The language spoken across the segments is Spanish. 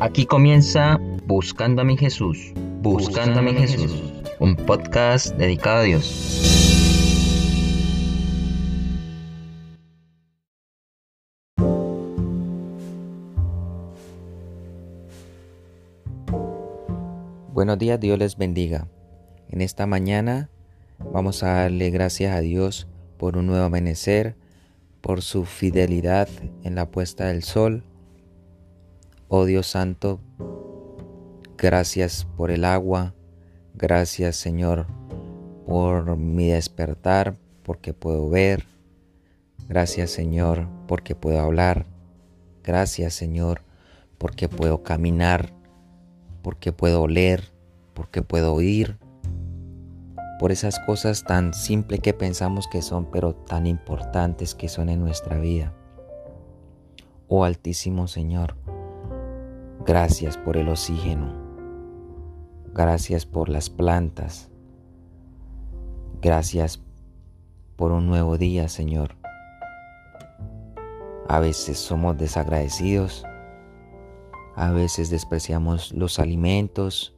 Aquí comienza Buscando a mi Jesús, Buscando a mi Jesús, un podcast dedicado a Dios. Buenos días, Dios les bendiga. En esta mañana vamos a darle gracias a Dios por un nuevo amanecer, por su fidelidad en la puesta del sol. Oh Dios Santo, gracias por el agua, gracias Señor por mi despertar, porque puedo ver. Gracias Señor porque puedo hablar. Gracias Señor porque puedo caminar, porque puedo oler, porque puedo oír. Por esas cosas tan simples que pensamos que son, pero tan importantes que son en nuestra vida. Oh Altísimo Señor, gracias por el oxígeno. Gracias por las plantas. Gracias por un nuevo día, Señor. A veces somos desagradecidos, a veces despreciamos los alimentos,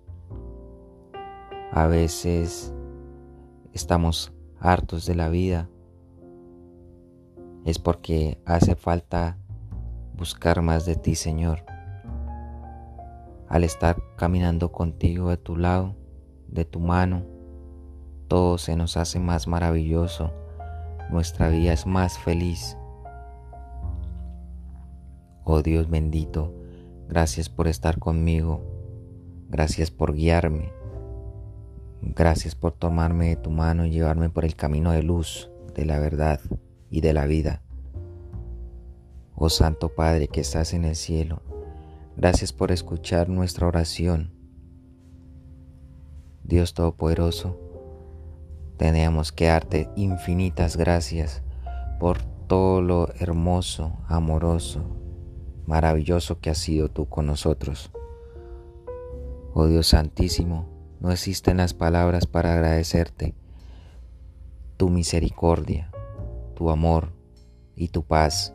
a veces estamos hartos de la vida. Es porque hace falta buscar más de ti, Señor. Al estar caminando contigo de tu lado, de tu mano, todo se nos hace más maravilloso. Nuestra vida es más feliz. Oh Dios bendito, gracias por estar conmigo, gracias por guiarme, gracias por tomarme de tu mano y llevarme por el camino de luz, de la verdad y de la vida. Oh Santo Padre que estás en el cielo, gracias por escuchar nuestra oración. Dios Todopoderoso, tenemos que darte infinitas gracias por todo lo hermoso, amoroso, maravilloso que has sido tú con nosotros. Oh Dios Santísimo, no existen las palabras para agradecerte tu misericordia, tu amor y tu paz.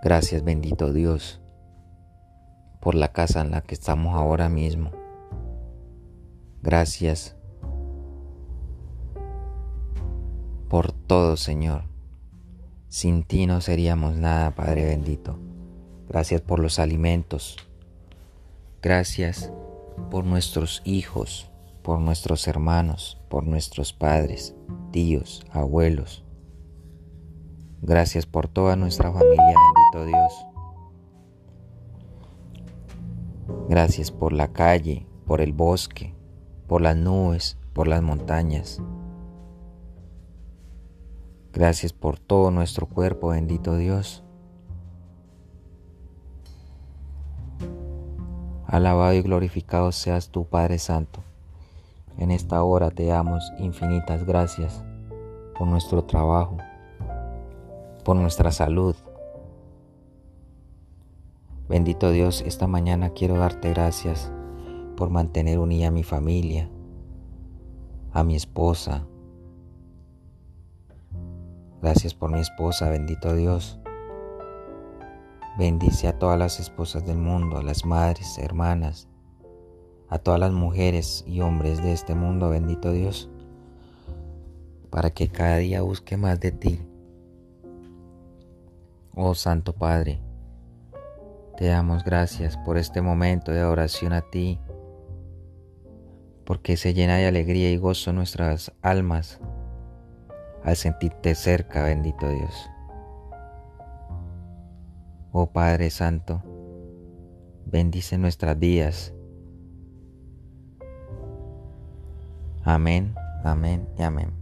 Gracias bendito Dios por la casa en la que estamos ahora mismo. Gracias por todo, Señor. Sin ti no seríamos nada, Padre bendito. Gracias por los alimentos. Gracias por nuestros hijos, por nuestros hermanos, por nuestros padres, tíos, abuelos. Gracias por toda nuestra familia, bendito Dios. Gracias por la calle, por el bosque, por las nubes, por las montañas. Gracias por todo nuestro cuerpo, bendito Dios. Alabado y glorificado seas tú, Padre Santo. En esta hora te damos infinitas gracias por nuestro trabajo, por nuestra salud. Bendito Dios, esta mañana quiero darte gracias por mantener unida a mi familia, a mi esposa, Gracias por mi esposa, bendito Dios. Bendice a todas las esposas del mundo, a las madres, hermanas, a todas las mujeres y hombres de este mundo, bendito Dios, para que cada día busque más de ti. Oh Santo Padre, te damos gracias por este momento de oración a ti, porque se llena de alegría y gozo nuestras almas al sentirte cerca, bendito Dios. Oh Padre Santo, bendice nuestras vidas. Amén, amén y amén.